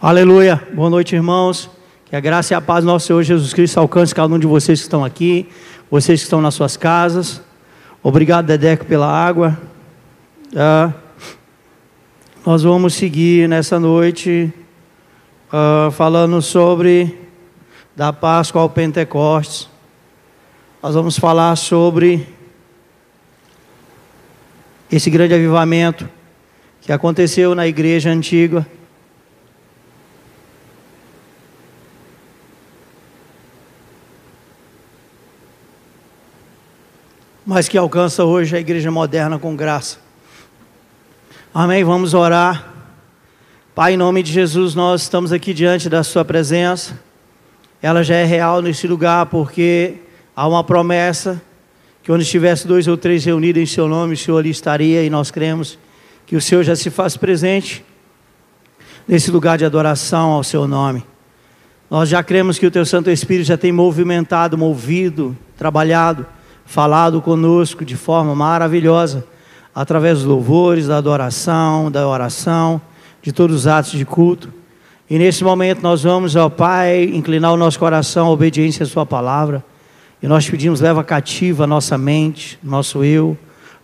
Aleluia. Boa noite, irmãos. Que a graça e a paz do nosso Senhor Jesus Cristo alcance cada um de vocês que estão aqui, vocês que estão nas suas casas. Obrigado, Dedeco, pela água. Ah, nós vamos seguir nessa noite ah, falando sobre da Páscoa ao Pentecostes. Nós vamos falar sobre esse grande avivamento que aconteceu na igreja antiga mas que alcança hoje a igreja moderna com graça. Amém? Vamos orar. Pai, em nome de Jesus, nós estamos aqui diante da Sua presença. Ela já é real nesse lugar, porque há uma promessa que onde estivesse dois ou três reunidos em Seu nome, o Senhor ali estaria, e nós cremos que o Senhor já se faz presente nesse lugar de adoração ao Seu nome. Nós já cremos que o Teu Santo Espírito já tem movimentado, movido, trabalhado falado conosco de forma maravilhosa, através dos louvores, da adoração, da oração, de todos os atos de culto. E nesse momento nós vamos, ó Pai, inclinar o nosso coração à obediência à Sua palavra. E nós pedimos, leva cativa a nossa mente, nosso eu,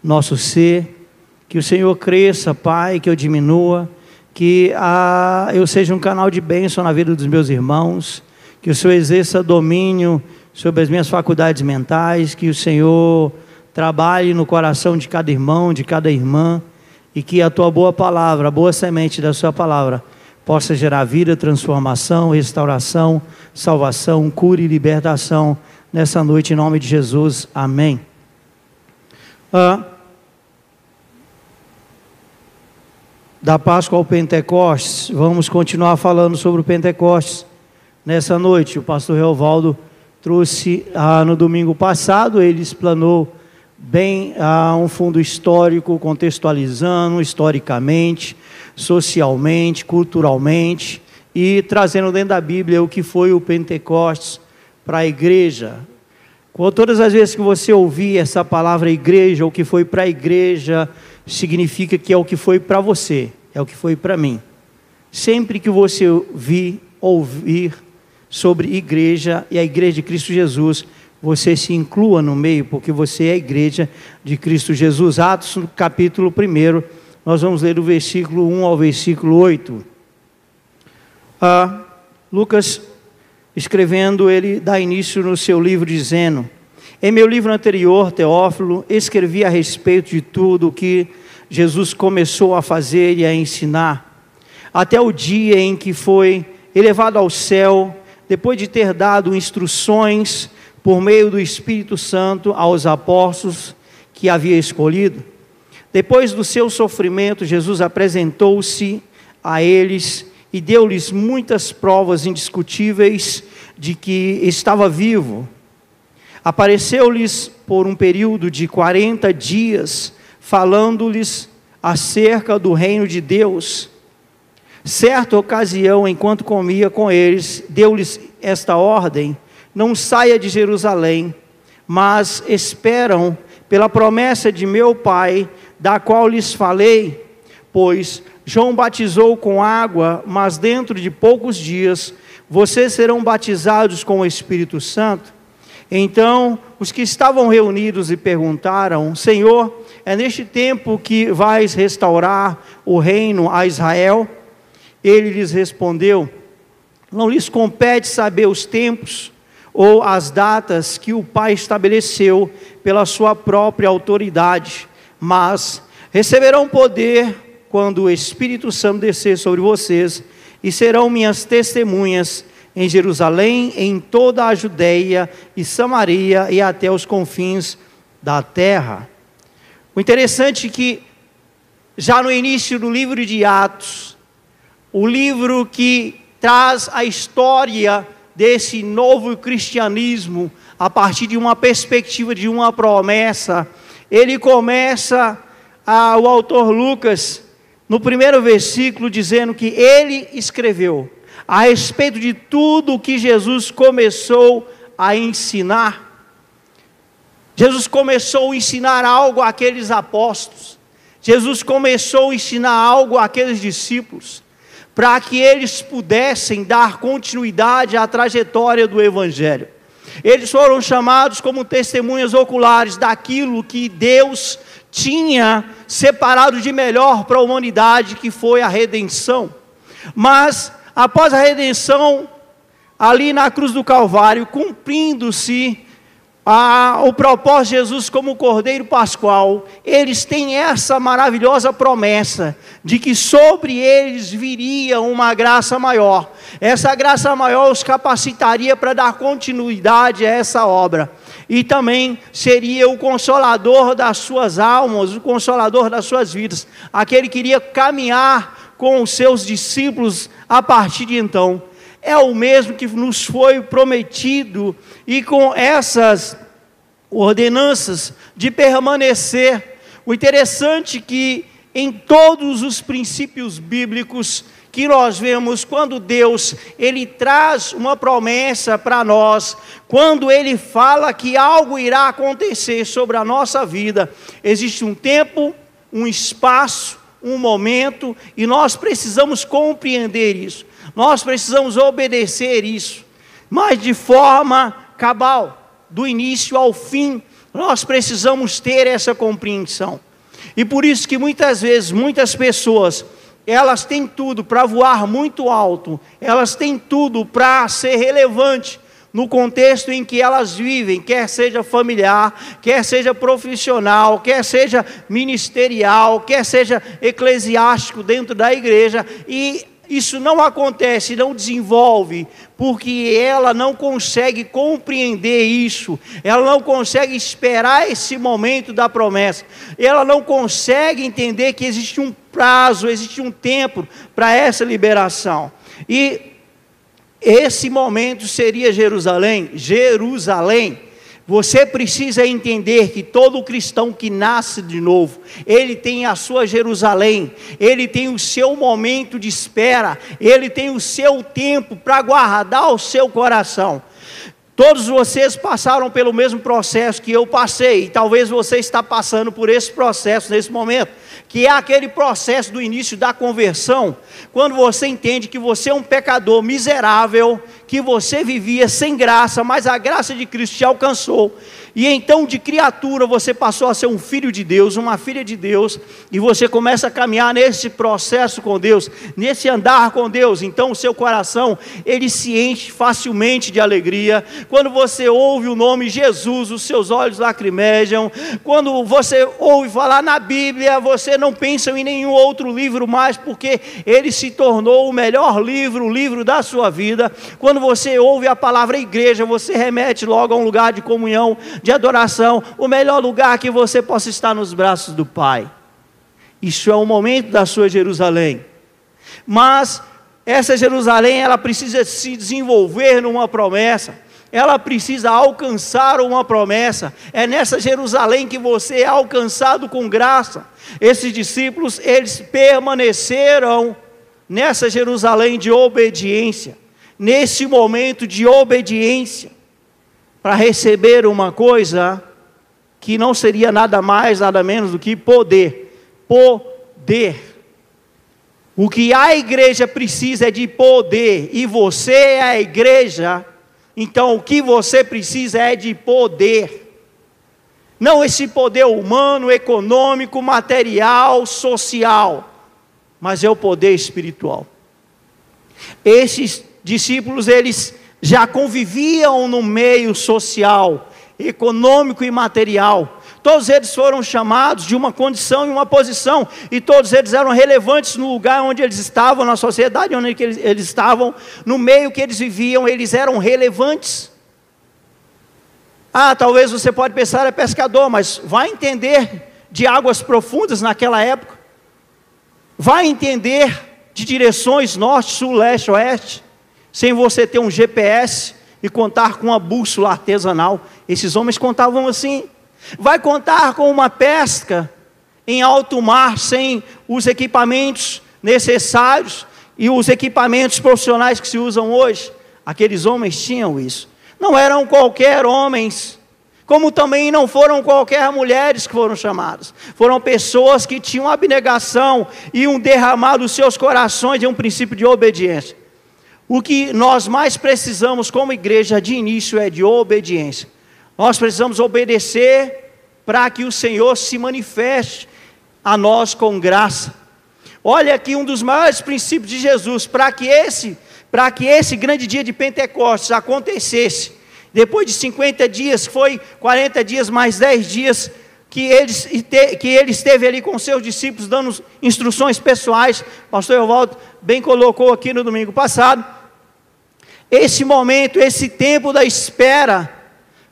nosso ser. Que o Senhor cresça, Pai, que eu diminua. Que ah, eu seja um canal de bênção na vida dos meus irmãos. Que o Senhor exerça domínio sobre as minhas faculdades mentais, que o Senhor trabalhe no coração de cada irmão, de cada irmã, e que a tua boa palavra, a boa semente da sua palavra, possa gerar vida, transformação, restauração, salvação, cura e libertação nessa noite, em nome de Jesus. Amém. Ah, da Páscoa ao Pentecostes, vamos continuar falando sobre o Pentecostes nessa noite. O pastor Reovaldo trouxe ah, no domingo passado, ele explanou bem ah, um fundo histórico, contextualizando historicamente, socialmente, culturalmente e trazendo dentro da Bíblia o que foi o Pentecostes para a igreja. Todas as vezes que você ouvir essa palavra igreja, o que foi para a igreja, significa que é o que foi para você, é o que foi para mim. Sempre que você vir, ouvir sobre igreja e a igreja de Cristo Jesus, você se inclua no meio, porque você é a igreja de Cristo Jesus. Atos, capítulo 1, nós vamos ler do versículo 1 ao versículo 8. Ah, Lucas, escrevendo, ele dá início no seu livro dizendo: Em meu livro anterior, Teófilo, escrevi a respeito de tudo o que Jesus começou a fazer e a ensinar, até o dia em que foi elevado ao céu depois de ter dado instruções por meio do Espírito Santo aos apóstolos que havia escolhido, depois do seu sofrimento, Jesus apresentou-se a eles e deu-lhes muitas provas indiscutíveis de que estava vivo. Apareceu-lhes por um período de 40 dias, falando-lhes acerca do reino de Deus Certa ocasião, enquanto comia com eles, deu-lhes esta ordem: Não saia de Jerusalém, mas esperam pela promessa de meu Pai, da qual lhes falei, pois João batizou com água, mas dentro de poucos dias vocês serão batizados com o Espírito Santo. Então os que estavam reunidos e perguntaram: Senhor, é neste tempo que vais restaurar o reino a Israel? Ele lhes respondeu: Não lhes compete saber os tempos ou as datas que o Pai estabeleceu pela sua própria autoridade, mas receberão poder quando o Espírito Santo descer sobre vocês e serão minhas testemunhas em Jerusalém, em toda a Judéia e Samaria e até os confins da terra. O interessante é que já no início do livro de Atos, o livro que traz a história desse novo cristianismo a partir de uma perspectiva de uma promessa. Ele começa a, o autor Lucas no primeiro versículo dizendo que ele escreveu a respeito de tudo o que Jesus começou a ensinar. Jesus começou a ensinar algo àqueles apóstolos. Jesus começou a ensinar algo àqueles discípulos. Para que eles pudessem dar continuidade à trajetória do Evangelho. Eles foram chamados como testemunhas oculares daquilo que Deus tinha separado de melhor para a humanidade, que foi a redenção. Mas, após a redenção, ali na cruz do Calvário, cumprindo-se o propósito de Jesus como Cordeiro Pascual, eles têm essa maravilhosa promessa de que sobre eles viria uma graça maior. Essa graça maior os capacitaria para dar continuidade a essa obra. E também seria o consolador das suas almas, o consolador das suas vidas, aquele que iria caminhar com os seus discípulos a partir de então é o mesmo que nos foi prometido, e com essas ordenanças de permanecer. O interessante é que em todos os princípios bíblicos que nós vemos quando Deus ele traz uma promessa para nós, quando ele fala que algo irá acontecer sobre a nossa vida, existe um tempo, um espaço, um momento e nós precisamos compreender isso. Nós precisamos obedecer isso, mas de forma cabal, do início ao fim. Nós precisamos ter essa compreensão. E por isso que muitas vezes, muitas pessoas, elas têm tudo para voar muito alto, elas têm tudo para ser relevante no contexto em que elas vivem, quer seja familiar, quer seja profissional, quer seja ministerial, quer seja eclesiástico dentro da igreja, e isso não acontece, não desenvolve, porque ela não consegue compreender isso, ela não consegue esperar esse momento da promessa, ela não consegue entender que existe um prazo, existe um tempo para essa liberação. E esse momento seria Jerusalém, Jerusalém você precisa entender que todo cristão que nasce de novo, ele tem a sua Jerusalém, ele tem o seu momento de espera, ele tem o seu tempo para guardar o seu coração. Todos vocês passaram pelo mesmo processo que eu passei, e talvez você está passando por esse processo nesse momento que é aquele processo do início da conversão, quando você entende que você é um pecador miserável, que você vivia sem graça, mas a graça de Cristo te alcançou. E então, de criatura, você passou a ser um filho de Deus, uma filha de Deus, e você começa a caminhar nesse processo com Deus, nesse andar com Deus. Então, o seu coração, ele se enche facilmente de alegria. Quando você ouve o nome Jesus, os seus olhos lacrimejam. Quando você ouve falar na Bíblia, você não pensa em nenhum outro livro mais, porque ele se tornou o melhor livro, o livro da sua vida. Quando você ouve a palavra igreja, você remete logo a um lugar de comunhão, de adoração, o melhor lugar que você possa estar nos braços do Pai. Isso é o momento da sua Jerusalém. Mas essa Jerusalém, ela precisa se desenvolver numa promessa. Ela precisa alcançar uma promessa. É nessa Jerusalém que você é alcançado com graça. Esses discípulos, eles permaneceram nessa Jerusalém de obediência, nesse momento de obediência para receber uma coisa que não seria nada mais, nada menos do que poder. Poder. O que a igreja precisa é de poder, e você é a igreja, então o que você precisa é de poder. Não esse poder humano, econômico, material, social, mas é o poder espiritual. Esses discípulos, eles já conviviam no meio social, econômico e material. Todos eles foram chamados de uma condição e uma posição, e todos eles eram relevantes no lugar onde eles estavam, na sociedade onde eles, eles estavam, no meio que eles viviam, eles eram relevantes. Ah, talvez você pode pensar é pescador, mas vai entender de águas profundas naquela época. Vai entender de direções norte, sul, leste, oeste sem você ter um GPS e contar com uma bússola artesanal. Esses homens contavam assim. Vai contar com uma pesca em alto mar sem os equipamentos necessários e os equipamentos profissionais que se usam hoje. Aqueles homens tinham isso. Não eram qualquer homens, Como também não foram qualquer mulheres que foram chamadas, foram pessoas que tinham abnegação e um derramar dos seus corações de um princípio de obediência. O que nós mais precisamos como igreja de início é de obediência. Nós precisamos obedecer para que o Senhor se manifeste a nós com graça. Olha aqui um dos maiores princípios de Jesus, para que esse, para que esse grande dia de Pentecostes acontecesse, depois de 50 dias, foi 40 dias mais 10 dias que ele, que ele esteve ali com seus discípulos dando instruções pessoais. Pastor Evaldo bem colocou aqui no domingo passado. Esse momento, esse tempo da espera,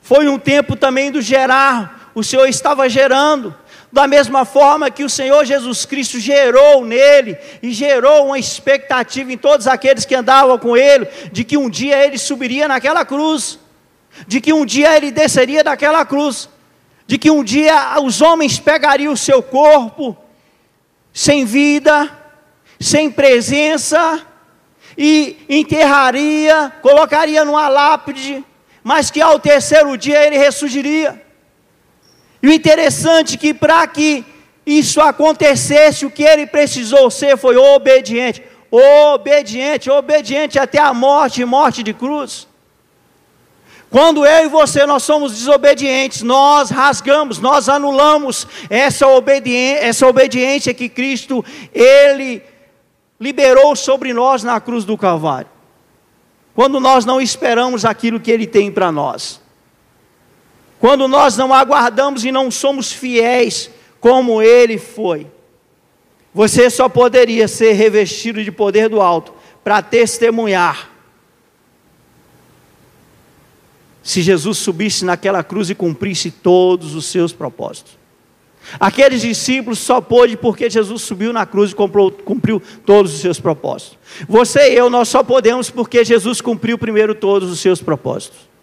foi um tempo também do gerar. O Senhor estava gerando da mesma forma que o Senhor Jesus Cristo gerou nele e gerou uma expectativa em todos aqueles que andavam com ele, de que um dia ele subiria naquela cruz, de que um dia ele desceria daquela cruz, de que um dia os homens pegariam o seu corpo, sem vida, sem presença, e enterraria, colocaria numa lápide, mas que ao terceiro dia ele ressurgiria. E o interessante é que para que isso acontecesse, o que ele precisou ser foi obediente. Obediente, obediente até a morte, morte de cruz. Quando eu e você nós somos desobedientes, nós rasgamos, nós anulamos essa obediência, essa obediência que Cristo ele liberou sobre nós na cruz do Calvário. Quando nós não esperamos aquilo que ele tem para nós. Quando nós não aguardamos e não somos fiéis como ele foi, você só poderia ser revestido de poder do alto para testemunhar. Se Jesus subisse naquela cruz e cumprisse todos os seus propósitos. Aqueles discípulos só pôde porque Jesus subiu na cruz e cumpriu, cumpriu todos os seus propósitos. Você e eu, nós só podemos porque Jesus cumpriu primeiro todos os seus propósitos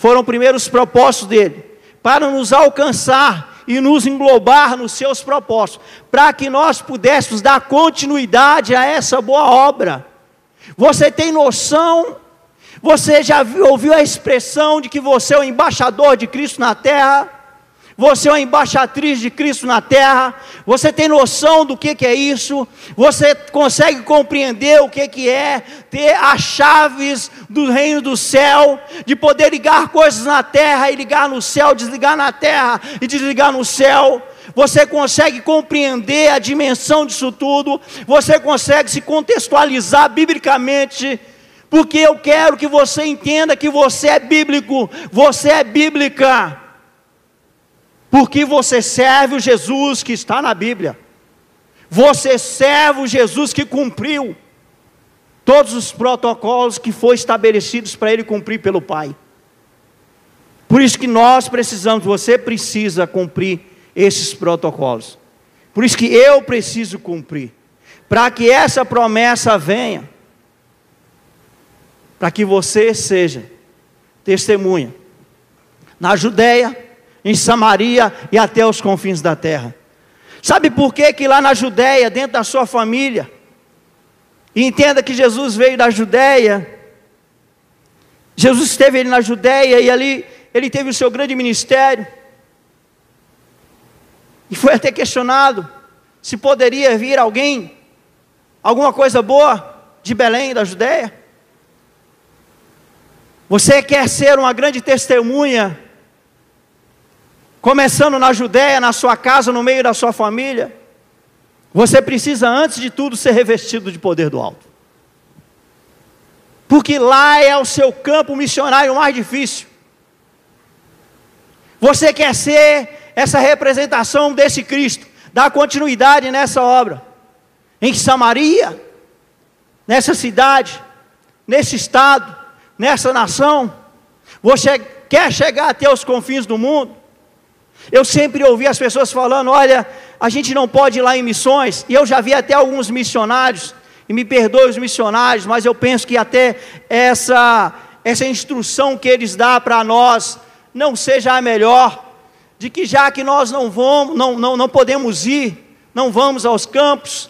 foram primeiros propósitos dele, para nos alcançar e nos englobar nos seus propósitos, para que nós pudéssemos dar continuidade a essa boa obra. Você tem noção? Você já ouviu a expressão de que você é o embaixador de Cristo na terra? Você é uma embaixatriz de Cristo na terra. Você tem noção do que, que é isso? Você consegue compreender o que, que é ter as chaves do reino do céu, de poder ligar coisas na terra e ligar no céu, desligar na terra e desligar no céu? Você consegue compreender a dimensão disso tudo? Você consegue se contextualizar biblicamente? Porque eu quero que você entenda que você é bíblico, você é bíblica porque você serve o Jesus que está na Bíblia. Você serve o Jesus que cumpriu todos os protocolos que foram estabelecidos para ele cumprir pelo Pai. Por isso que nós precisamos, você precisa cumprir esses protocolos. Por isso que eu preciso cumprir. Para que essa promessa venha. Para que você seja testemunha. Na Judéia, em Samaria e até os confins da terra. Sabe por que que lá na Judéia, dentro da sua família, e entenda que Jesus veio da Judéia, Jesus esteve ali na Judéia e ali ele teve o seu grande ministério, e foi até questionado se poderia vir alguém, alguma coisa boa de Belém, da Judéia. Você quer ser uma grande testemunha começando na Judéia, na sua casa, no meio da sua família, você precisa, antes de tudo, ser revestido de poder do alto. Porque lá é o seu campo missionário mais difícil. Você quer ser essa representação desse Cristo, dar continuidade nessa obra. Em Samaria, nessa cidade, nesse estado, nessa nação, você quer chegar até os confins do mundo. Eu sempre ouvi as pessoas falando: olha, a gente não pode ir lá em missões, e eu já vi até alguns missionários, e me perdoe os missionários, mas eu penso que até essa, essa instrução que eles dão para nós não seja a melhor, de que já que nós não vamos, não, não, não podemos ir, não vamos aos campos,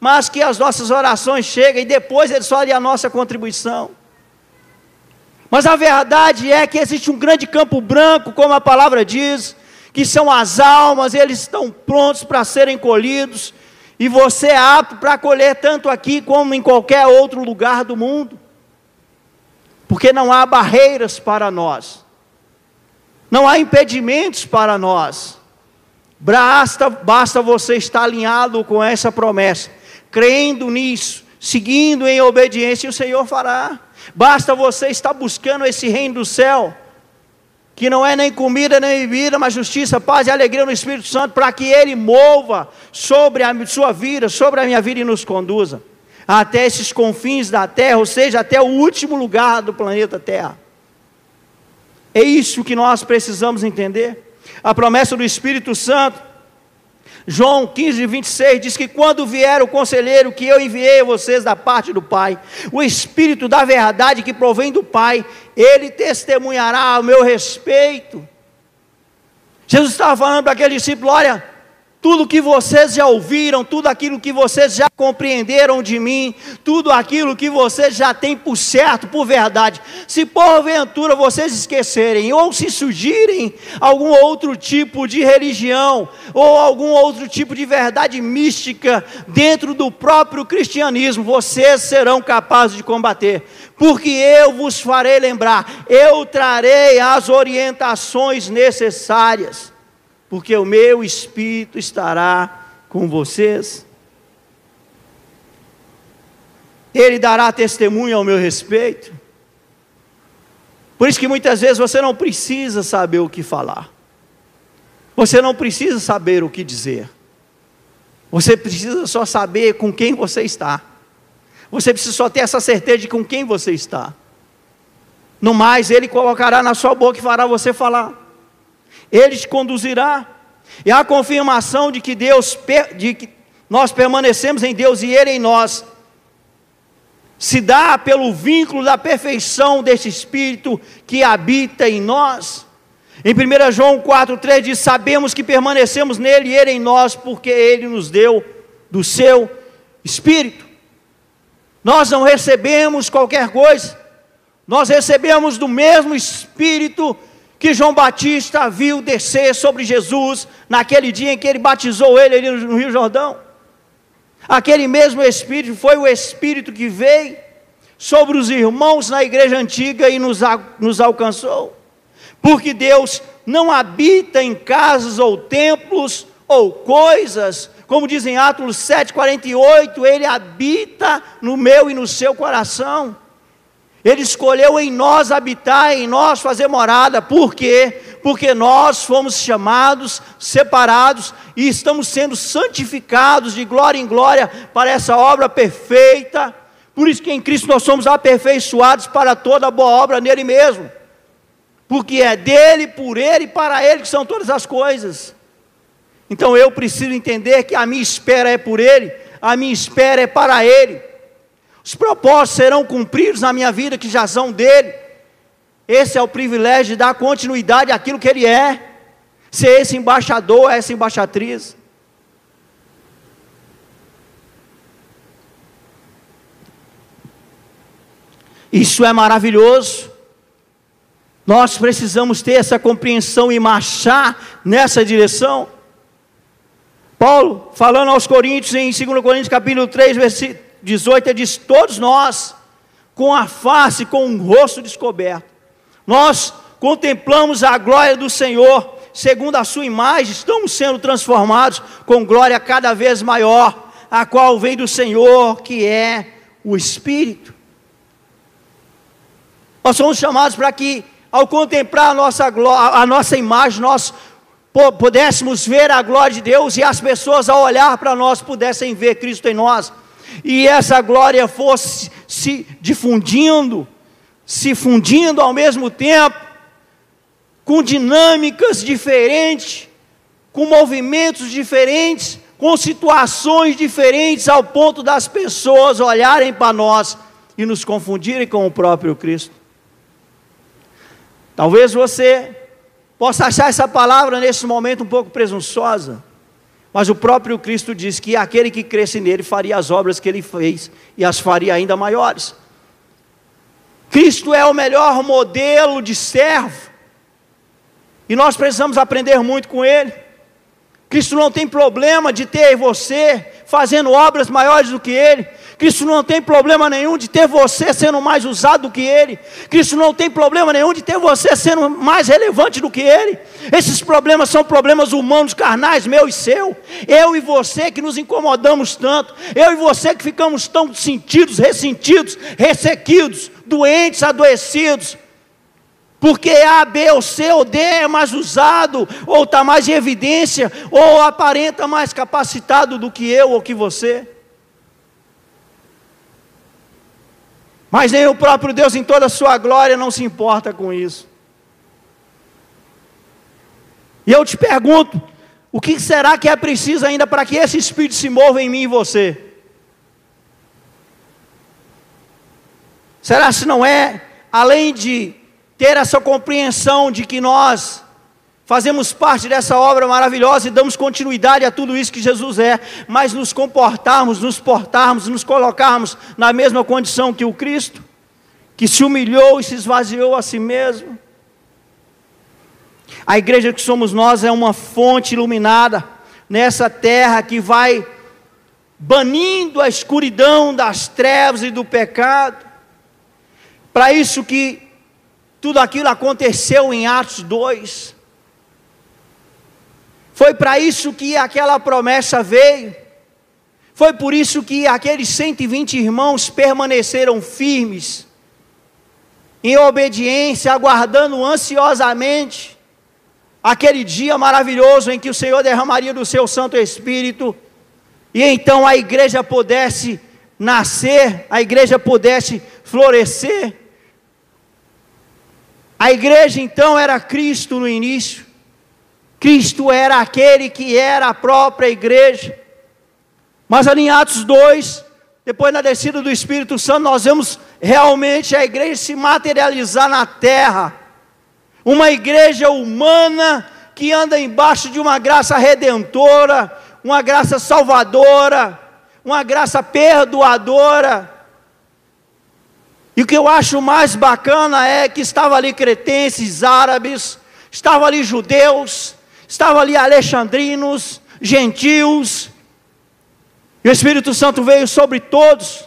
mas que as nossas orações cheguem e depois eles falem a nossa contribuição. Mas a verdade é que existe um grande campo branco, como a palavra diz, que são as almas, eles estão prontos para serem colhidos, e você é apto para colher tanto aqui como em qualquer outro lugar do mundo, porque não há barreiras para nós, não há impedimentos para nós, basta, basta você estar alinhado com essa promessa, crendo nisso, seguindo em obediência, e o Senhor fará. Basta você estar buscando esse reino do céu, que não é nem comida nem bebida, mas justiça, paz e alegria no Espírito Santo, para que Ele mova sobre a sua vida, sobre a minha vida e nos conduza até esses confins da terra, ou seja, até o último lugar do planeta Terra. É isso que nós precisamos entender. A promessa do Espírito Santo João 15, 26 diz que quando vier o conselheiro que eu enviei a vocês da parte do Pai, o Espírito da verdade que provém do Pai, ele testemunhará ao meu respeito. Jesus estava falando para aquele discípulo: olha, tudo que vocês já ouviram, tudo aquilo que vocês já compreenderam de mim, tudo aquilo que vocês já têm por certo, por verdade, se porventura vocês esquecerem ou se surgirem algum outro tipo de religião ou algum outro tipo de verdade mística dentro do próprio cristianismo, vocês serão capazes de combater, porque eu vos farei lembrar, eu trarei as orientações necessárias porque o meu espírito estará com vocês. Ele dará testemunho ao meu respeito. Por isso que muitas vezes você não precisa saber o que falar. Você não precisa saber o que dizer. Você precisa só saber com quem você está. Você precisa só ter essa certeza de com quem você está. No mais, Ele colocará na sua boca e fará você falar. Ele te conduzirá. E a confirmação de que Deus, de que nós permanecemos em Deus e Ele em nós, se dá pelo vínculo da perfeição desse Espírito que habita em nós. Em 1 João 4,3 diz: Sabemos que permanecemos nele e ele em nós, porque ele nos deu do seu Espírito. Nós não recebemos qualquer coisa, nós recebemos do mesmo Espírito que João Batista viu descer sobre Jesus naquele dia em que ele batizou ele ali no Rio Jordão. Aquele mesmo Espírito foi o Espírito que veio sobre os irmãos na igreja antiga e nos, nos alcançou. Porque Deus não habita em casas ou templos ou coisas, como dizem Atos 7,48, Ele habita no meu e no seu coração. Ele escolheu em nós habitar, em nós fazer morada. Por quê? Porque nós fomos chamados, separados e estamos sendo santificados de glória em glória para essa obra perfeita. Por isso que em Cristo nós somos aperfeiçoados para toda boa obra nele mesmo. Porque é dele, por ele e para ele que são todas as coisas. Então eu preciso entender que a minha espera é por ele, a minha espera é para ele. Os propósitos serão cumpridos na minha vida que já são dele. Esse é o privilégio de dar continuidade àquilo que ele é. Ser esse embaixador, essa embaixatriz. Isso é maravilhoso. Nós precisamos ter essa compreensão e marchar nessa direção. Paulo, falando aos Coríntios, em 2 Coríntios capítulo 3, versículo 18, ele diz: Todos nós, com a face, com o rosto descoberto, nós contemplamos a glória do Senhor, segundo a Sua imagem, estamos sendo transformados com glória cada vez maior, a qual vem do Senhor, que é o Espírito. Nós somos chamados para que, ao contemplar a nossa, a nossa imagem, nós pudéssemos ver a glória de Deus e as pessoas, ao olhar para nós, pudessem ver Cristo em nós e essa glória fosse se difundindo, se fundindo ao mesmo tempo, com dinâmicas diferentes, com movimentos diferentes, com situações diferentes, ao ponto das pessoas olharem para nós e nos confundirem com o próprio Cristo. Talvez você possa achar essa palavra nesse momento um pouco presunçosa. Mas o próprio Cristo diz que aquele que cresce nele faria as obras que ele fez e as faria ainda maiores. Cristo é o melhor modelo de servo. E nós precisamos aprender muito com Ele. Cristo não tem problema de ter você fazendo obras maiores do que Ele. Cristo não tem problema nenhum de ter você sendo mais usado do que Ele. Cristo não tem problema nenhum de ter você sendo mais relevante do que Ele. Esses problemas são problemas humanos, carnais, meu e seu. Eu e você que nos incomodamos tanto. Eu e você que ficamos tão sentidos, ressentidos, ressequidos, doentes, adoecidos porque A, B ou C ou D é mais usado, ou está mais em evidência, ou aparenta mais capacitado do que eu ou que você. Mas nem o próprio Deus, em toda a sua glória, não se importa com isso. E eu te pergunto: o que será que é preciso ainda para que esse Espírito se mova em mim e você? Será se não é, além de ter essa compreensão de que nós fazemos parte dessa obra maravilhosa e damos continuidade a tudo isso que Jesus é, mas nos comportarmos, nos portarmos, nos colocarmos na mesma condição que o Cristo, que se humilhou e se esvaziou a si mesmo. A igreja que somos nós é uma fonte iluminada nessa terra que vai banindo a escuridão das trevas e do pecado. Para isso que tudo aquilo aconteceu em Atos 2. Foi para isso que aquela promessa veio. Foi por isso que aqueles 120 irmãos permaneceram firmes, em obediência, aguardando ansiosamente aquele dia maravilhoso em que o Senhor derramaria do seu Santo Espírito, e então a igreja pudesse nascer, a igreja pudesse florescer. A igreja então era Cristo no início. Cristo era aquele que era a própria igreja. Mas ali em Atos 2, depois na descida do Espírito Santo, nós vemos realmente a igreja se materializar na terra. Uma igreja humana que anda embaixo de uma graça redentora, uma graça salvadora, uma graça perdoadora. E o que eu acho mais bacana é que estava ali cretenses, árabes, estavam ali judeus, estavam ali alexandrinos, gentios. E o Espírito Santo veio sobre todos,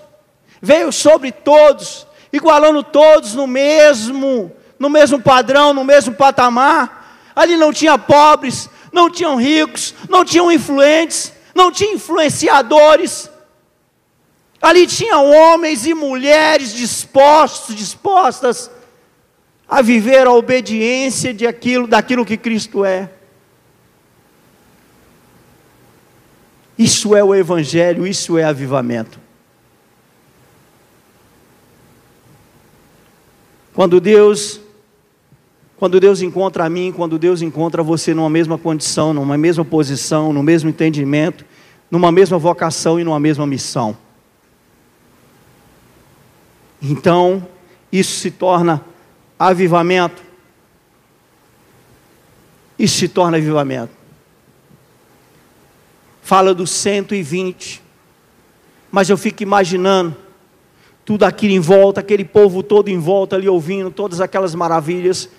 veio sobre todos, igualando todos no mesmo, no mesmo padrão, no mesmo patamar. Ali não tinha pobres, não tinham ricos, não tinham influentes, não tinha influenciadores. Ali tinham homens e mulheres dispostos, dispostas a viver a obediência de aquilo, daquilo que Cristo é. Isso é o Evangelho, isso é avivamento. Quando Deus, quando Deus encontra a mim, quando Deus encontra você numa mesma condição, numa mesma posição, no mesmo entendimento, numa mesma vocação e numa mesma missão. Então, isso se torna avivamento. Isso se torna avivamento. Fala dos 120. Mas eu fico imaginando tudo aquilo em volta, aquele povo todo em volta ali ouvindo todas aquelas maravilhas.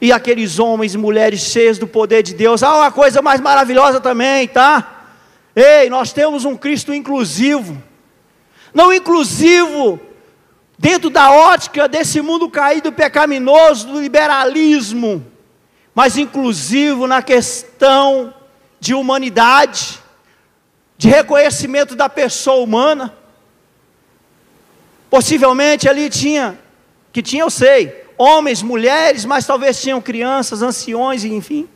E aqueles homens e mulheres cheios do poder de Deus. Ah, uma coisa mais maravilhosa também, tá? Ei, nós temos um Cristo inclusivo. Não inclusivo dentro da ótica desse mundo caído pecaminoso, do liberalismo, mas inclusivo na questão de humanidade, de reconhecimento da pessoa humana. Possivelmente ali tinha, que tinha eu sei, homens, mulheres, mas talvez tinham crianças, anciões, enfim.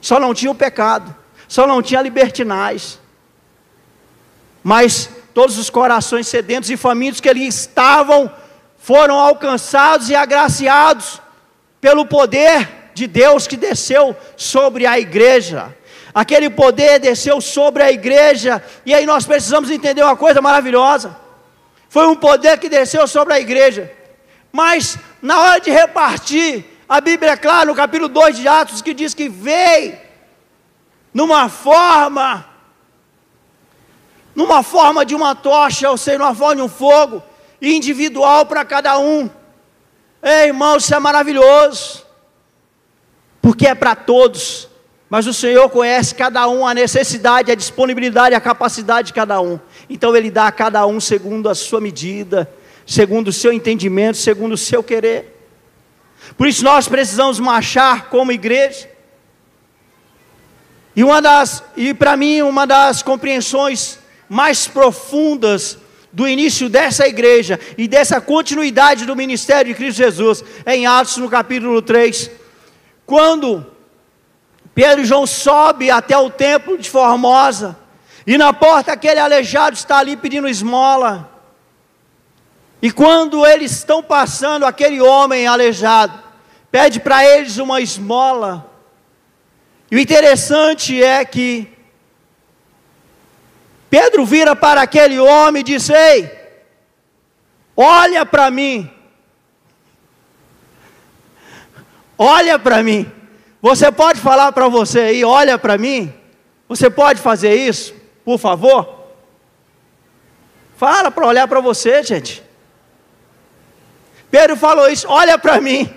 Só não tinha o pecado, só não tinha libertinais. Mas todos os corações sedentos e famintos que ali estavam foram alcançados e agraciados pelo poder de Deus que desceu sobre a igreja. Aquele poder desceu sobre a igreja, e aí nós precisamos entender uma coisa maravilhosa. Foi um poder que desceu sobre a igreja, mas na hora de repartir, a Bíblia é clara no capítulo 2 de Atos que diz que veio numa forma numa forma de uma tocha, ou seja, numa forma de um fogo, individual para cada um. Ei, irmão, isso é maravilhoso, porque é para todos, mas o Senhor conhece cada um, a necessidade, a disponibilidade, a capacidade de cada um, então Ele dá a cada um segundo a sua medida, segundo o seu entendimento, segundo o seu querer. Por isso nós precisamos marchar como igreja. E uma das, e para mim, uma das compreensões mais profundas do início dessa igreja e dessa continuidade do ministério de Cristo Jesus é em Atos no capítulo 3, quando Pedro e João sobe até o templo de Formosa, e na porta aquele aleijado está ali pedindo esmola. E quando eles estão passando, aquele homem aleijado pede para eles uma esmola. E o interessante é que Pedro vira para aquele homem e diz: Ei, olha para mim, olha para mim. Você pode falar para você aí, olha para mim? Você pode fazer isso, por favor? Fala para olhar para você, gente. Pedro falou isso, olha para mim.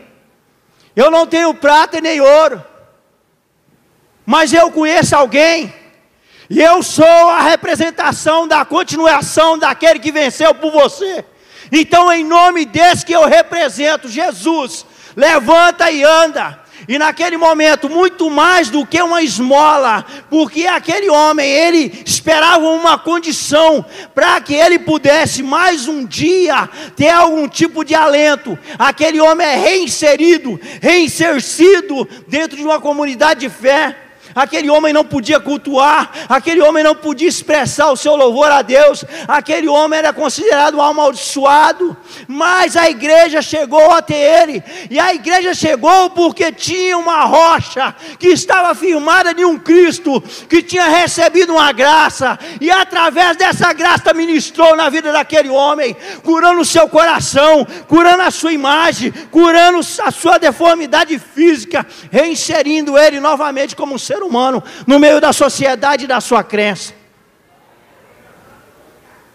Eu não tenho prata nem ouro, mas eu conheço alguém, e eu sou a representação da continuação daquele que venceu por você. Então, em nome desse que eu represento, Jesus, levanta e anda. E naquele momento, muito mais do que uma esmola, porque aquele homem, ele esperava uma condição para que ele pudesse mais um dia ter algum tipo de alento. Aquele homem é reinserido, reinsercido dentro de uma comunidade de fé aquele homem não podia cultuar, aquele homem não podia expressar o seu louvor a Deus, aquele homem era considerado um amaldiçoado, mas a igreja chegou até ele, e a igreja chegou porque tinha uma rocha que estava firmada de um Cristo que tinha recebido uma graça, e através dessa graça ministrou na vida daquele homem, curando o seu coração, curando a sua imagem, curando a sua deformidade física, reinserindo ele novamente como um ser ser humano no meio da sociedade e da sua crença.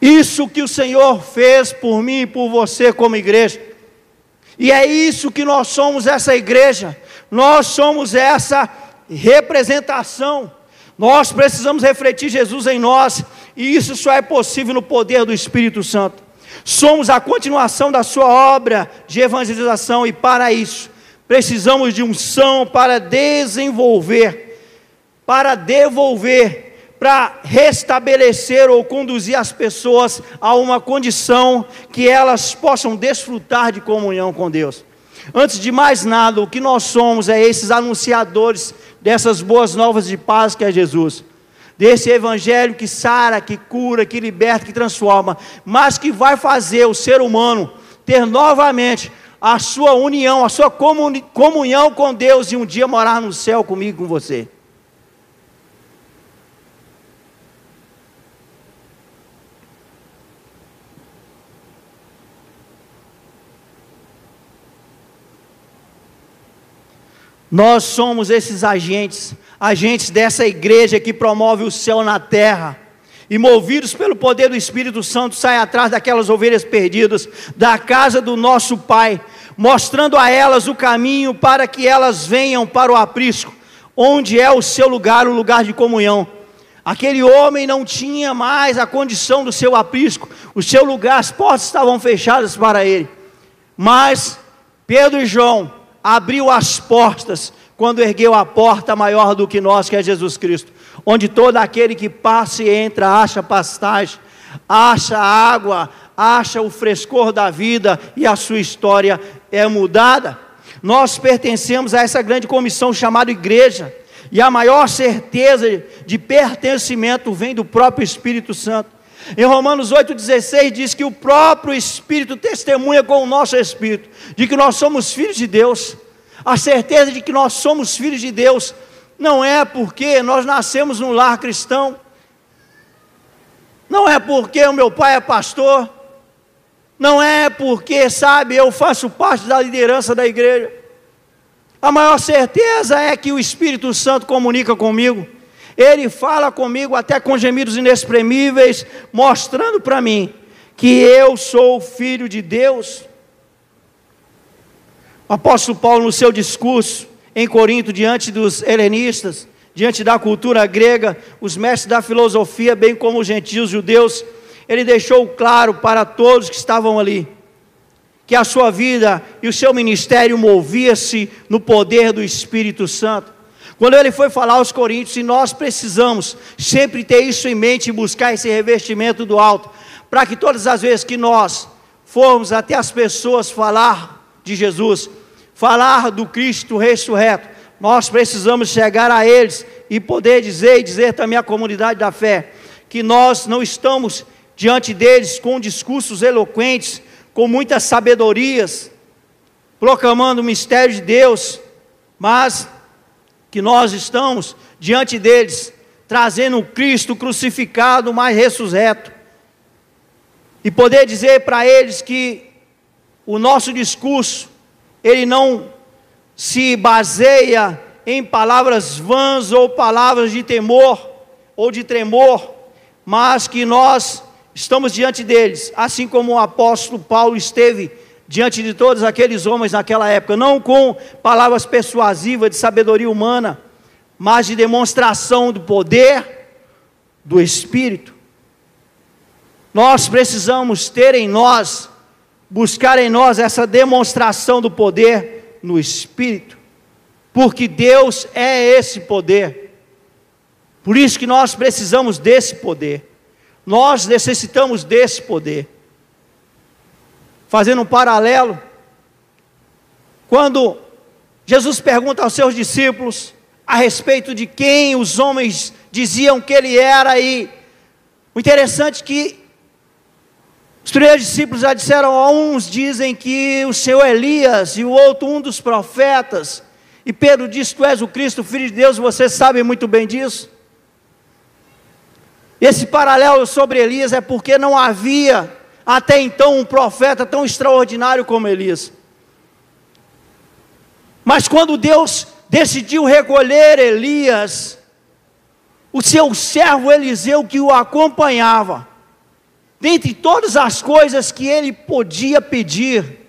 Isso que o Senhor fez por mim e por você como igreja. E é isso que nós somos essa igreja. Nós somos essa representação. Nós precisamos refletir Jesus em nós, e isso só é possível no poder do Espírito Santo. Somos a continuação da sua obra de evangelização e para isso precisamos de unção para desenvolver para devolver, para restabelecer ou conduzir as pessoas a uma condição que elas possam desfrutar de comunhão com Deus. Antes de mais nada, o que nós somos é esses anunciadores dessas boas novas de paz que é Jesus. Desse evangelho que sara, que cura, que liberta, que transforma, mas que vai fazer o ser humano ter novamente a sua união, a sua comunhão com Deus e um dia morar no céu comigo, com você. Nós somos esses agentes, agentes dessa igreja que promove o céu na terra. E movidos pelo poder do Espírito Santo, sai atrás daquelas ovelhas perdidas da casa do nosso Pai, mostrando a elas o caminho para que elas venham para o aprisco, onde é o seu lugar, o lugar de comunhão. Aquele homem não tinha mais a condição do seu aprisco, o seu lugar, as portas estavam fechadas para ele. Mas Pedro e João abriu as portas quando ergueu a porta maior do que nós, que é Jesus Cristo, onde todo aquele que passa e entra acha pastagem, acha água, acha o frescor da vida e a sua história é mudada. Nós pertencemos a essa grande comissão chamada igreja, e a maior certeza de pertencimento vem do próprio Espírito Santo. Em Romanos 8,16 diz que o próprio Espírito testemunha com o nosso Espírito, de que nós somos filhos de Deus. A certeza de que nós somos filhos de Deus não é porque nós nascemos num lar cristão, não é porque o meu pai é pastor, não é porque, sabe, eu faço parte da liderança da igreja. A maior certeza é que o Espírito Santo comunica comigo. Ele fala comigo até com gemidos inexprimíveis, mostrando para mim que eu sou filho de Deus. O apóstolo Paulo, no seu discurso em Corinto, diante dos helenistas, diante da cultura grega, os mestres da filosofia, bem como os gentios judeus, ele deixou claro para todos que estavam ali que a sua vida e o seu ministério movia-se no poder do Espírito Santo. Quando ele foi falar aos Coríntios, e nós precisamos sempre ter isso em mente e buscar esse revestimento do alto, para que todas as vezes que nós formos até as pessoas falar de Jesus, falar do Cristo ressurreto, nós precisamos chegar a eles e poder dizer e dizer também à comunidade da fé que nós não estamos diante deles com discursos eloquentes, com muitas sabedorias, proclamando o mistério de Deus, mas que nós estamos diante deles, trazendo o Cristo crucificado, mas ressurreto, e poder dizer para eles que o nosso discurso, ele não se baseia em palavras vãs ou palavras de temor ou de tremor, mas que nós estamos diante deles, assim como o apóstolo Paulo esteve diante de todos aqueles homens naquela época, não com palavras persuasivas de sabedoria humana, mas de demonstração do poder do Espírito. Nós precisamos ter em nós, buscar em nós essa demonstração do poder no Espírito, porque Deus é esse poder. Por isso que nós precisamos desse poder. Nós necessitamos desse poder. Fazendo um paralelo, quando Jesus pergunta aos seus discípulos a respeito de quem os homens diziam que ele era, e o interessante é que os primeiros discípulos já disseram, uns dizem que o Senhor Elias, e o outro um dos profetas, e Pedro disse: Tu és o Cristo, filho de Deus, vocês sabem muito bem disso. Esse paralelo sobre Elias é porque não havia até então um profeta tão extraordinário como Elias. Mas quando Deus decidiu recolher Elias, o seu servo Eliseu que o acompanhava, dentre todas as coisas que ele podia pedir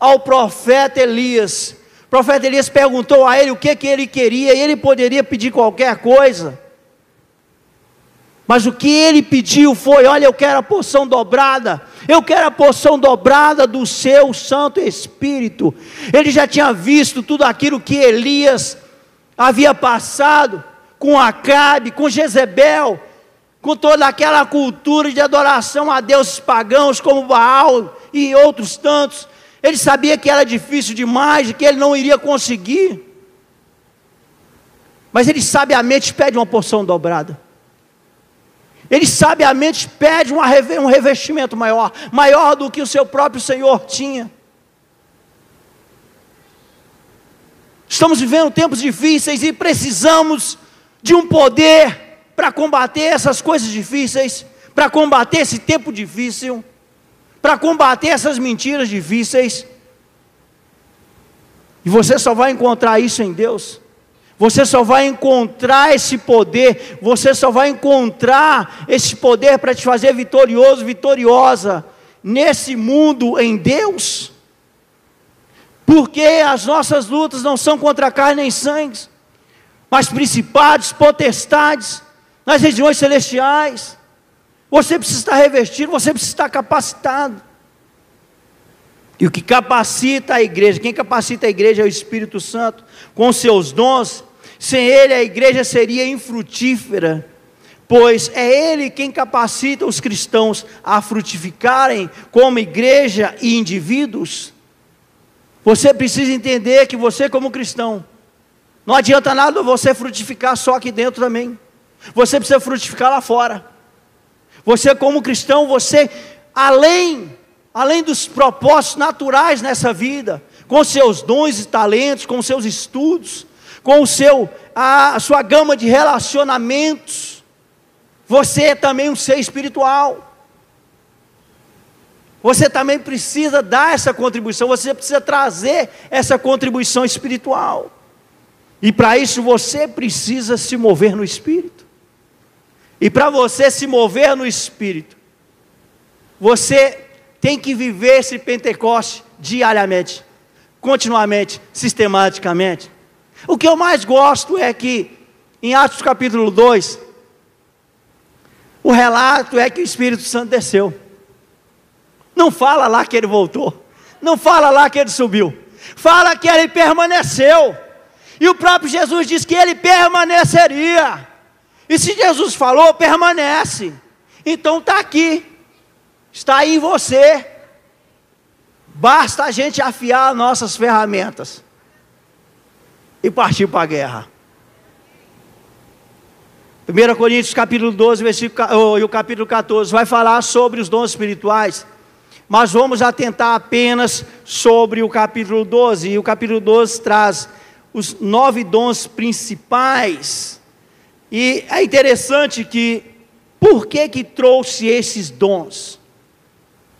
ao profeta Elias, o profeta Elias perguntou a ele o que, que ele queria, e ele poderia pedir qualquer coisa. Mas o que ele pediu foi: olha, eu quero a porção dobrada, eu quero a porção dobrada do seu Santo Espírito. Ele já tinha visto tudo aquilo que Elias havia passado com Acabe, com Jezebel, com toda aquela cultura de adoração a deuses pagãos como Baal e outros tantos. Ele sabia que era difícil demais, que ele não iria conseguir. Mas ele sabiamente pede uma porção dobrada. Ele sabiamente pede um revestimento maior, maior do que o seu próprio Senhor tinha. Estamos vivendo tempos difíceis e precisamos de um poder para combater essas coisas difíceis, para combater esse tempo difícil, para combater essas mentiras difíceis. E você só vai encontrar isso em Deus. Você só vai encontrar esse poder, você só vai encontrar esse poder para te fazer vitorioso, vitoriosa nesse mundo em Deus. Porque as nossas lutas não são contra carne nem sangue, mas principados, potestades, nas regiões celestiais. Você precisa estar revestido, você precisa estar capacitado. E o que capacita a igreja, quem capacita a igreja é o Espírito Santo, com seus dons, sem ele, a igreja seria infrutífera, pois é ele quem capacita os cristãos a frutificarem como igreja e indivíduos. Você precisa entender que você, como cristão, não adianta nada você frutificar só aqui dentro também. Você precisa frutificar lá fora. Você, como cristão, você, além, além dos propósitos naturais nessa vida, com seus dons e talentos, com seus estudos, com o seu, a, a sua gama de relacionamentos. Você é também um ser espiritual. Você também precisa dar essa contribuição, você precisa trazer essa contribuição espiritual. E para isso você precisa se mover no espírito. E para você se mover no espírito, você tem que viver esse Pentecoste diariamente. continuamente, sistematicamente. O que eu mais gosto é que, em Atos capítulo 2, o relato é que o Espírito Santo desceu. Não fala lá que ele voltou. Não fala lá que ele subiu. Fala que ele permaneceu. E o próprio Jesus disse que ele permaneceria. E se Jesus falou, permanece. Então está aqui. Está aí em você. Basta a gente afiar nossas ferramentas e partir para a guerra. 1 Coríntios capítulo 12, versículo, e o capítulo 14 vai falar sobre os dons espirituais, mas vamos atentar apenas sobre o capítulo 12, e o capítulo 12 traz os nove dons principais, e é interessante que, por que que trouxe esses dons?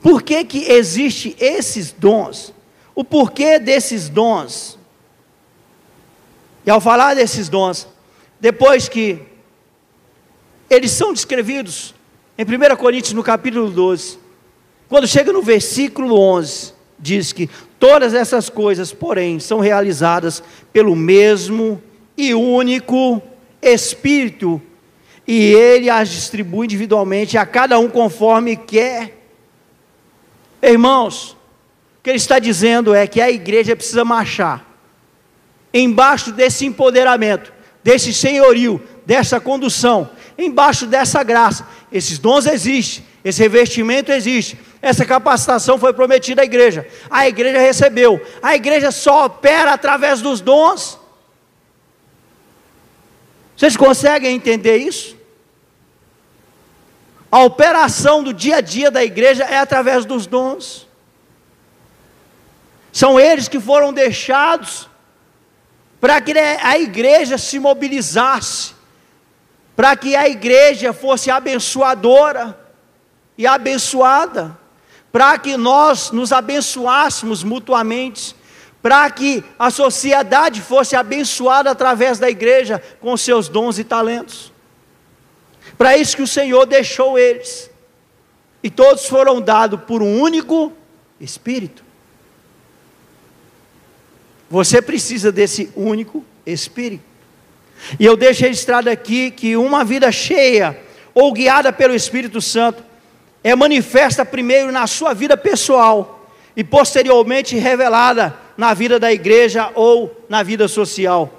Por que que existe esses dons? O porquê desses dons? E ao falar desses dons, depois que eles são descrevidos em 1 Coríntios, no capítulo 12. Quando chega no versículo 11, diz que todas essas coisas, porém, são realizadas pelo mesmo e único Espírito, e ele as distribui individualmente a cada um conforme quer. Irmãos, o que ele está dizendo é que a igreja precisa marchar embaixo desse empoderamento, desse senhorio, dessa condução, embaixo dessa graça. Esses dons existem, esse revestimento existe, essa capacitação foi prometida à igreja. A igreja recebeu. A igreja só opera através dos dons. Vocês conseguem entender isso? A operação do dia a dia da igreja é através dos dons. São eles que foram deixados para que a igreja se mobilizasse para que a igreja fosse abençoadora e abençoada, para que nós nos abençoássemos mutuamente, para que a sociedade fosse abençoada através da igreja com seus dons e talentos. Para isso que o Senhor deixou eles. E todos foram dados por um único Espírito. Você precisa desse único Espírito. E eu deixo registrado aqui que uma vida cheia ou guiada pelo Espírito Santo é manifesta primeiro na sua vida pessoal e posteriormente revelada na vida da igreja ou na vida social.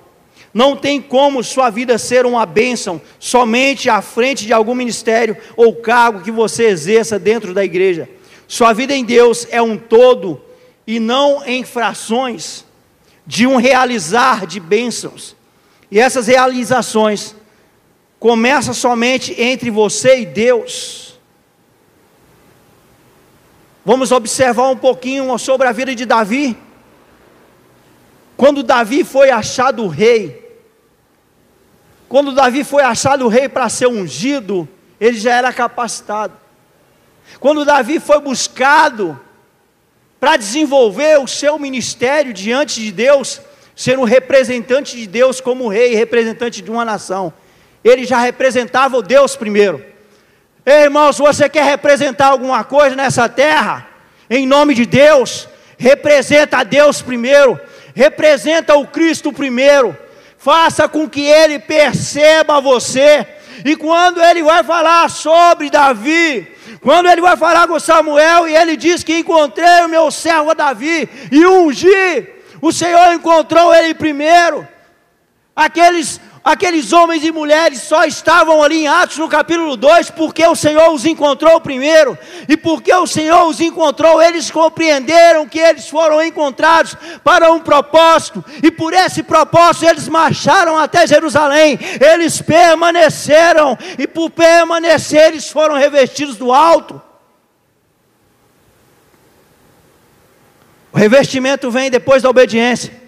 Não tem como sua vida ser uma bênção somente à frente de algum ministério ou cargo que você exerça dentro da igreja. Sua vida em Deus é um todo e não em frações de um realizar de bênçãos. E essas realizações começam somente entre você e Deus. Vamos observar um pouquinho sobre a vida de Davi. Quando Davi foi achado rei, quando Davi foi achado rei para ser ungido, ele já era capacitado. Quando Davi foi buscado para desenvolver o seu ministério diante de Deus, ser um representante de Deus como rei, representante de uma nação. Ele já representava o Deus primeiro. Ei, irmãos, você quer representar alguma coisa nessa terra? Em nome de Deus, representa a Deus primeiro, representa o Cristo primeiro. Faça com que ele perceba você. E quando ele vai falar sobre Davi, quando ele vai falar com Samuel e ele diz que encontrei o meu servo Davi e ungi, o Senhor encontrou ele primeiro. Aqueles, aqueles homens e mulheres só estavam ali em Atos no capítulo 2 porque o Senhor os encontrou primeiro. E porque o Senhor os encontrou, eles compreenderam que eles foram encontrados para um propósito. E por esse propósito eles marcharam até Jerusalém. Eles permaneceram. E por permanecer, eles foram revestidos do alto. O revestimento vem depois da obediência.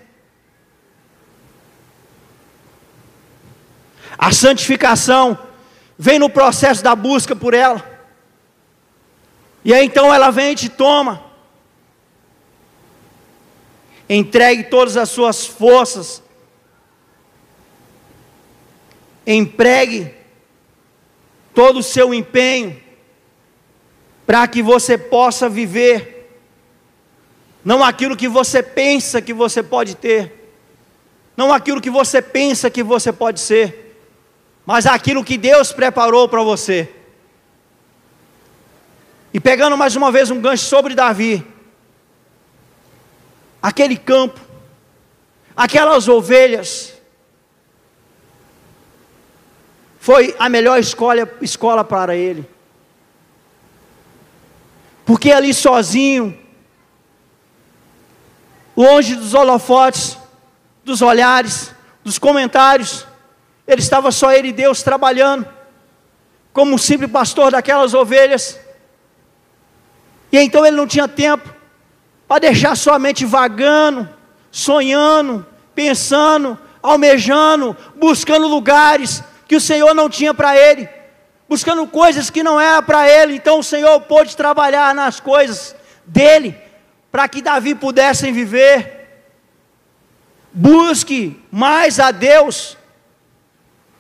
A santificação vem no processo da busca por ela. E aí então ela vem e te toma. Entregue todas as suas forças. Empregue todo o seu empenho para que você possa viver não aquilo que você pensa que você pode ter, não aquilo que você pensa que você pode ser, mas aquilo que Deus preparou para você. E pegando mais uma vez um gancho sobre Davi, aquele campo, aquelas ovelhas, foi a melhor escola, escola para ele. Porque ali sozinho, longe dos holofotes, dos olhares, dos comentários. Ele estava só ele e Deus trabalhando, como um simples pastor daquelas ovelhas. E então ele não tinha tempo para deixar sua mente vagando, sonhando, pensando, almejando, buscando lugares que o Senhor não tinha para ele, buscando coisas que não era para ele. Então o Senhor pôde trabalhar nas coisas dele para que Davi pudesse viver. Busque mais a Deus.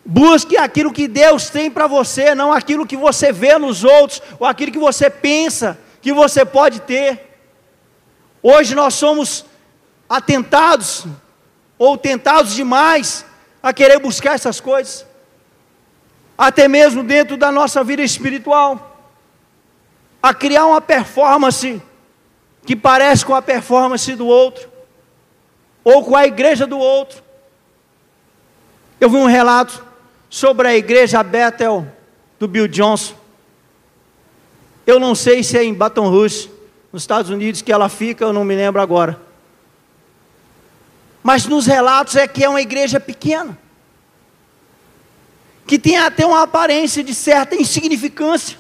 Busque aquilo que Deus tem para você, não aquilo que você vê nos outros, ou aquilo que você pensa que você pode ter. Hoje nós somos atentados, ou tentados demais, a querer buscar essas coisas, até mesmo dentro da nossa vida espiritual, a criar uma performance que parece com a performance do outro, ou com a igreja do outro. Eu vi um relato sobre a igreja Bethel do Bill Johnson. Eu não sei se é em Baton Rouge, nos Estados Unidos, que ela fica, eu não me lembro agora. Mas nos relatos é que é uma igreja pequena, que tem até uma aparência de certa insignificância,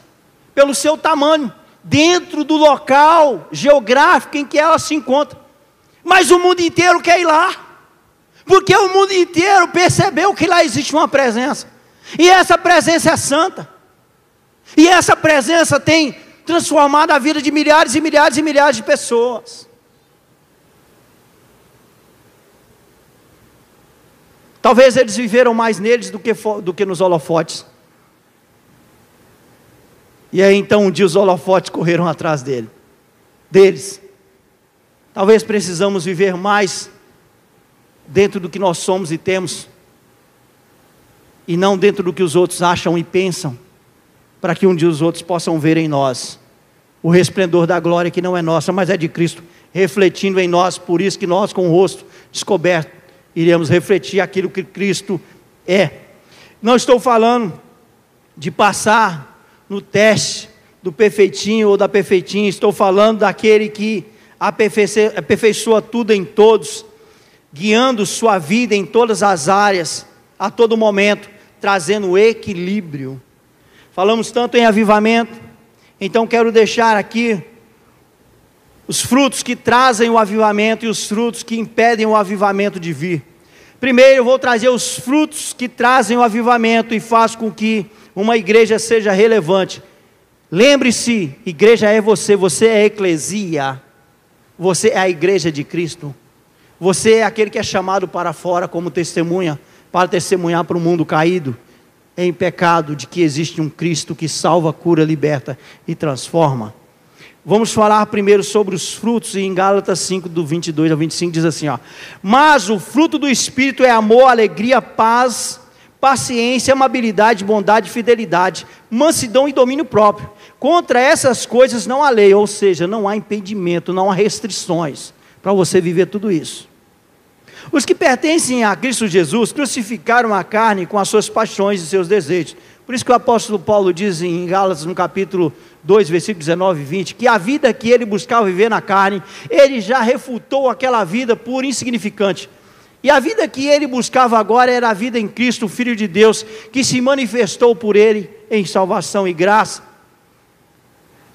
pelo seu tamanho dentro do local geográfico em que ela se encontra. Mas o mundo inteiro quer ir lá, porque o mundo inteiro percebeu que lá existe uma presença, e essa presença é santa, e essa presença tem transformado a vida de milhares e milhares e milhares de pessoas. Talvez eles viveram mais neles do que, do que nos holofotes. E aí então um dia os holofotes correram atrás dele, deles. Talvez precisamos viver mais dentro do que nós somos e temos, e não dentro do que os outros acham e pensam, para que um dia os outros possam ver em nós o resplendor da glória que não é nossa, mas é de Cristo, refletindo em nós, por isso que nós, com o rosto descoberto, iremos refletir aquilo que Cristo é. Não estou falando de passar no teste do perfeitinho ou da perfeitinha, estou falando daquele que aperfeiçoa tudo em todos, guiando sua vida em todas as áreas, a todo momento, trazendo equilíbrio. Falamos tanto em avivamento, então quero deixar aqui os frutos que trazem o avivamento e os frutos que impedem o avivamento de vir. Primeiro, eu vou trazer os frutos que trazem o avivamento e faz com que uma igreja seja relevante. Lembre-se, igreja é você, você é eclesia, você é a igreja de Cristo. Você é aquele que é chamado para fora como testemunha, para testemunhar para o mundo caído, em pecado, de que existe um Cristo que salva, cura, liberta e transforma. Vamos falar primeiro sobre os frutos, e em Gálatas 5, do 22 ao 25, diz assim: ó, Mas o fruto do Espírito é amor, alegria, paz, paciência, amabilidade, bondade, fidelidade, mansidão e domínio próprio. Contra essas coisas não há lei, ou seja, não há impedimento, não há restrições para você viver tudo isso. Os que pertencem a Cristo Jesus crucificaram a carne com as suas paixões e seus desejos. Por isso que o apóstolo Paulo diz em Gálatas, no capítulo 2, versículo 19 e 20, que a vida que ele buscava viver na carne, ele já refutou aquela vida por insignificante. E a vida que ele buscava agora era a vida em Cristo, Filho de Deus, que se manifestou por ele em salvação e graça.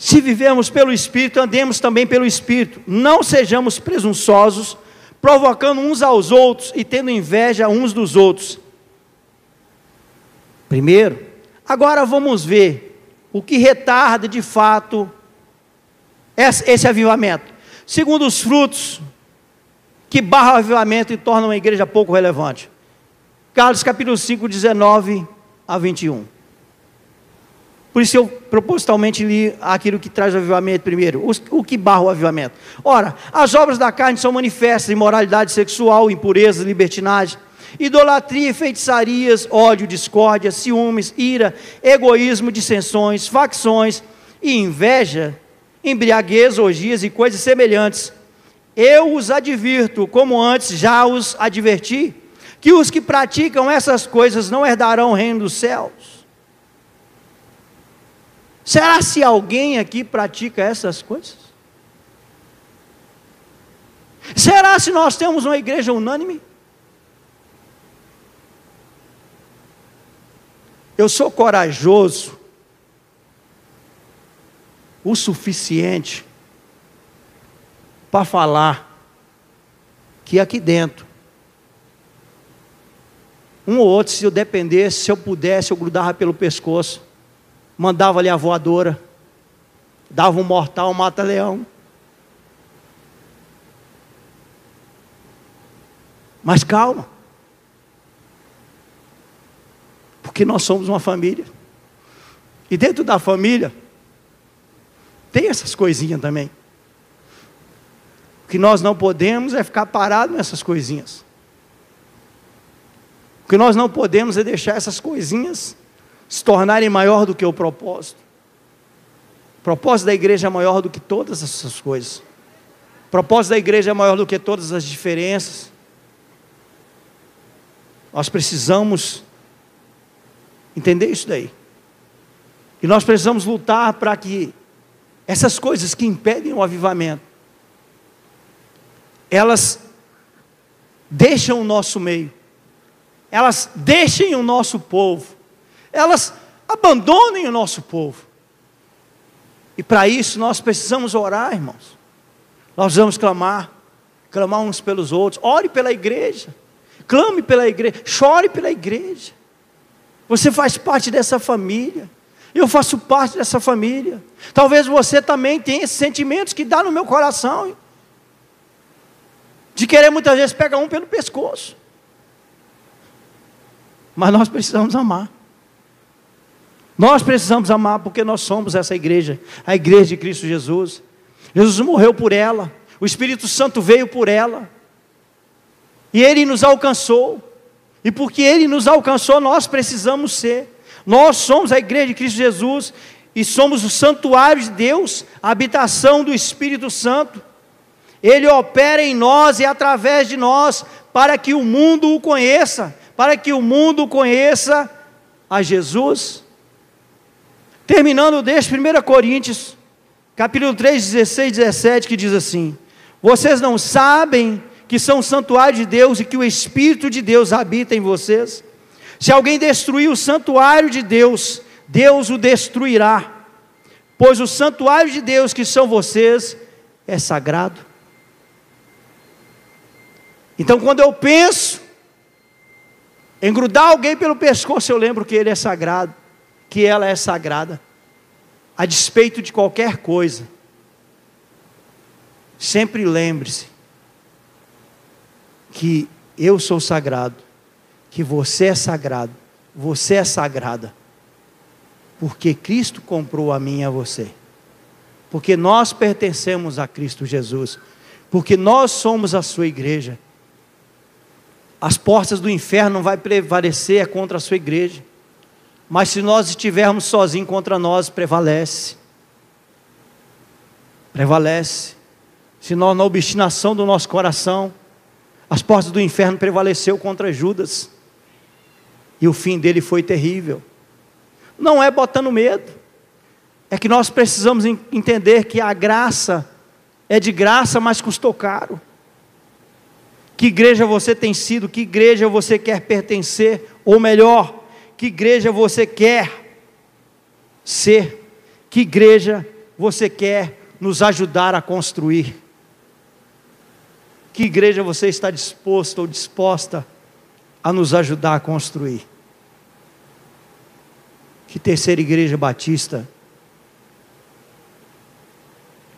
Se vivemos pelo Espírito, andemos também pelo Espírito. Não sejamos presunçosos, provocando uns aos outros e tendo inveja uns dos outros. Primeiro, agora vamos ver o que retarda de fato esse avivamento. Segundo os frutos, que barra o avivamento e torna uma igreja pouco relevante. Carlos capítulo 5, 19 a 21. Por isso eu propositalmente li aquilo que traz o avivamento primeiro, o que barra o avivamento. Ora, as obras da carne são manifestas: imoralidade sexual, impureza, libertinagem, idolatria, feitiçarias, ódio, discórdia, ciúmes, ira, egoísmo, dissensões, facções e inveja, embriaguez, orgias e coisas semelhantes. Eu os advirto, como antes já os adverti, que os que praticam essas coisas não herdarão o reino dos céus. Será se alguém aqui pratica essas coisas? Será se nós temos uma igreja unânime? Eu sou corajoso o suficiente para falar que aqui dentro, um ou outro, se eu dependesse, se eu pudesse, eu grudava pelo pescoço mandava-lhe a voadora, dava um mortal, mata-leão. Mas calma, porque nós somos uma família, e dentro da família, tem essas coisinhas também. O que nós não podemos é ficar parado nessas coisinhas. O que nós não podemos é deixar essas coisinhas se tornarem maior do que o propósito. O propósito da igreja é maior do que todas essas coisas. O propósito da igreja é maior do que todas as diferenças. Nós precisamos entender isso daí. E nós precisamos lutar para que essas coisas que impedem o avivamento, elas deixam o nosso meio, elas deixem o nosso povo, elas abandonem o nosso povo. E para isso nós precisamos orar, irmãos. Nós vamos clamar, clamar uns pelos outros. Ore pela igreja, clame pela igreja, chore pela igreja. Você faz parte dessa família. Eu faço parte dessa família. Talvez você também tenha esses sentimentos que dá no meu coração. De querer muitas vezes pegar um pelo pescoço. Mas nós precisamos amar. Nós precisamos amar porque nós somos essa igreja, a igreja de Cristo Jesus. Jesus morreu por ela, o Espírito Santo veio por ela, e ele nos alcançou, e porque ele nos alcançou, nós precisamos ser. Nós somos a igreja de Cristo Jesus e somos o santuário de Deus, a habitação do Espírito Santo. Ele opera em nós e através de nós, para que o mundo o conheça, para que o mundo conheça a Jesus. Terminando deste 1 Coríntios, capítulo 3, 16, 17, que diz assim: Vocês não sabem que são santuário de Deus e que o Espírito de Deus habita em vocês? Se alguém destruir o santuário de Deus, Deus o destruirá, pois o santuário de Deus, que são vocês, é sagrado. Então, quando eu penso em grudar alguém pelo pescoço, eu lembro que ele é sagrado que ela é sagrada, a despeito de qualquer coisa. Sempre lembre-se que eu sou sagrado, que você é sagrado, você é sagrada, porque Cristo comprou a mim e a você, porque nós pertencemos a Cristo Jesus, porque nós somos a sua igreja. As portas do inferno não vai prevalecer contra a sua igreja. Mas se nós estivermos sozinhos contra nós, prevalece. Prevalece. Se nós, na obstinação do nosso coração, as portas do inferno prevaleceu contra Judas. E o fim dele foi terrível. Não é botando medo. É que nós precisamos entender que a graça é de graça, mas custou caro. Que igreja você tem sido, que igreja você quer pertencer, ou melhor, que igreja você quer ser? Que igreja você quer nos ajudar a construir? Que igreja você está disposto ou disposta a nos ajudar a construir? Que terceira igreja batista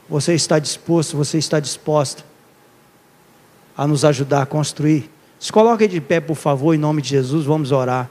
você está disposto, você está disposta a nos ajudar a construir? Se coloque de pé, por favor, em nome de Jesus, vamos orar.